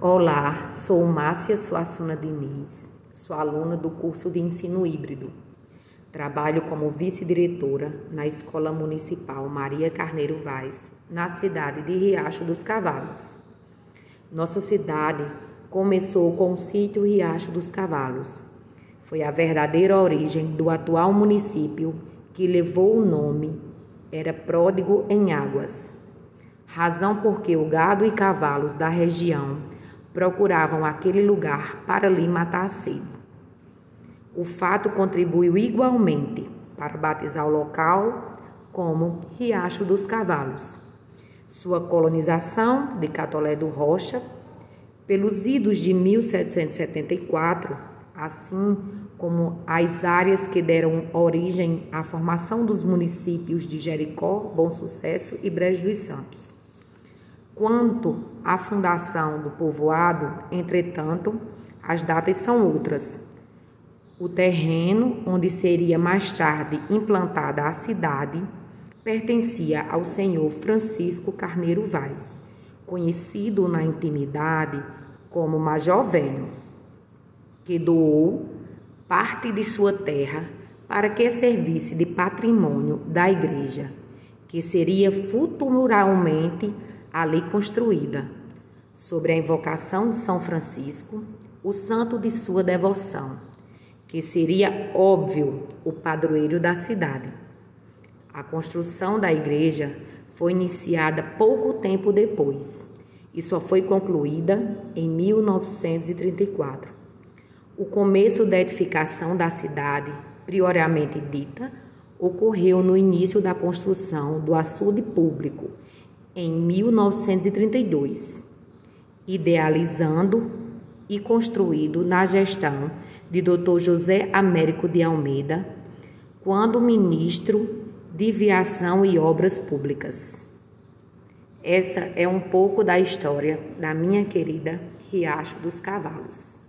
Olá, sou Márcia Suassuna Diniz, sou aluna do curso de ensino híbrido. Trabalho como vice-diretora na Escola Municipal Maria Carneiro Vaz, na cidade de Riacho dos Cavalos. Nossa cidade começou com o sítio Riacho dos Cavalos. Foi a verdadeira origem do atual município que levou o nome, era pródigo em águas. Razão porque o gado e cavalos da região procuravam aquele lugar para lhe matar a sede. O fato contribuiu igualmente para batizar o local como Riacho dos Cavalos. Sua colonização de Catolé do Rocha, pelos idos de 1774, assim como as áreas que deram origem à formação dos municípios de Jericó, Bom Sucesso e Brejo dos Santos. Quanto à fundação do povoado, entretanto, as datas são outras. O terreno onde seria mais tarde implantada a cidade pertencia ao senhor Francisco Carneiro Vaz, conhecido na intimidade como Major Velho, que doou parte de sua terra para que servisse de patrimônio da igreja, que seria futuramente ali construída, sobre a invocação de São Francisco, o santo de sua devoção, que seria óbvio o padroeiro da cidade. A construção da igreja foi iniciada pouco tempo depois e só foi concluída em 1934. O começo da edificação da cidade, prioriamente dita, ocorreu no início da construção do açude público em 1932, idealizando e construído na gestão de Dr. José Américo de Almeida, quando ministro de Viação e Obras Públicas. Essa é um pouco da história da minha querida Riacho dos Cavalos.